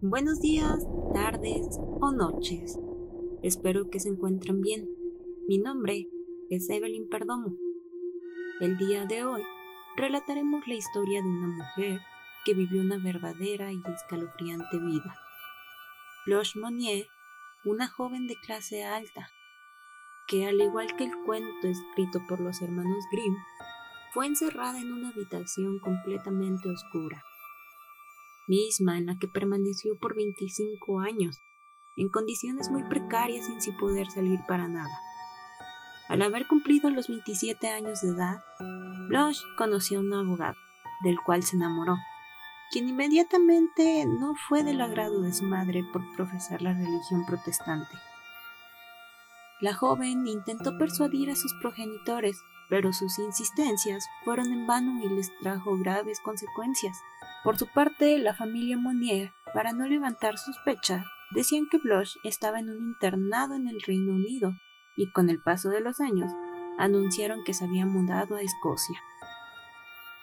Buenos días, tardes o noches. Espero que se encuentren bien. Mi nombre es Evelyn Perdomo. El día de hoy relataremos la historia de una mujer que vivió una verdadera y escalofriante vida. Blanche Monnier, una joven de clase alta, que al igual que el cuento escrito por los hermanos Grimm, fue encerrada en una habitación completamente oscura, misma en la que permaneció por 25 años, en condiciones muy precarias sin poder salir para nada. Al haber cumplido los 27 años de edad, Blanche conoció a un abogado, del cual se enamoró, quien inmediatamente no fue del agrado de su madre por profesar la religión protestante. La joven intentó persuadir a sus progenitores, pero sus insistencias fueron en vano y les trajo graves consecuencias. Por su parte, la familia Monnier, para no levantar sospecha, decían que Blanche estaba en un internado en el Reino Unido y con el paso de los años anunciaron que se había mudado a Escocia.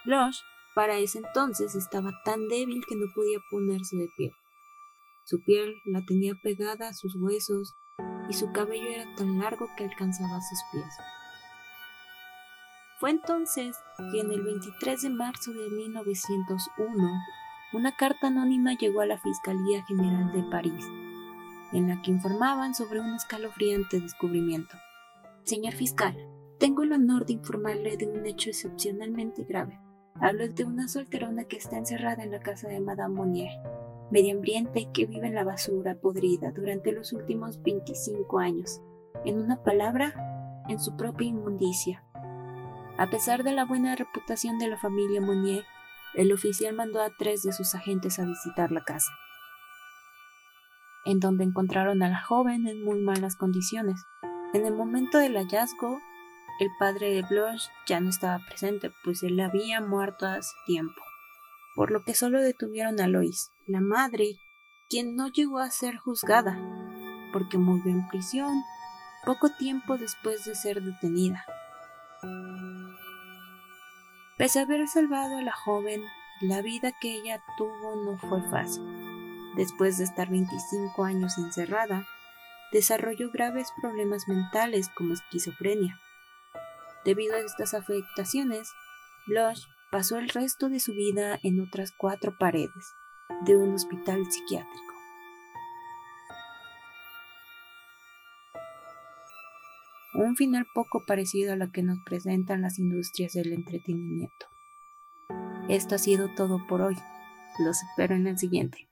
Blanche para ese entonces estaba tan débil que no podía ponerse de pie. Su piel la tenía pegada a sus huesos y su cabello era tan largo que alcanzaba sus pies. Fue entonces que en el 23 de marzo de 1901 una carta anónima llegó a la Fiscalía General de París, en la que informaban sobre un escalofriante descubrimiento. Señor fiscal, tengo el honor de informarle de un hecho excepcionalmente grave. Hablo de una solterona que está encerrada en la casa de Madame Monnier medio ambiente que vive en la basura podrida durante los últimos 25 años. En una palabra, en su propia inmundicia. A pesar de la buena reputación de la familia Monnier, el oficial mandó a tres de sus agentes a visitar la casa, en donde encontraron a la joven en muy malas condiciones. En el momento del hallazgo, el padre de Blanche ya no estaba presente, pues él había muerto hace tiempo por lo que solo detuvieron a Lois, la madre, quien no llegó a ser juzgada, porque murió en prisión poco tiempo después de ser detenida. Pese a haber salvado a la joven, la vida que ella tuvo no fue fácil. Después de estar 25 años encerrada, desarrolló graves problemas mentales como esquizofrenia. Debido a estas afectaciones, Blush pasó el resto de su vida en otras cuatro paredes de un hospital psiquiátrico. Un final poco parecido a lo que nos presentan las industrias del entretenimiento. Esto ha sido todo por hoy. Los espero en el siguiente.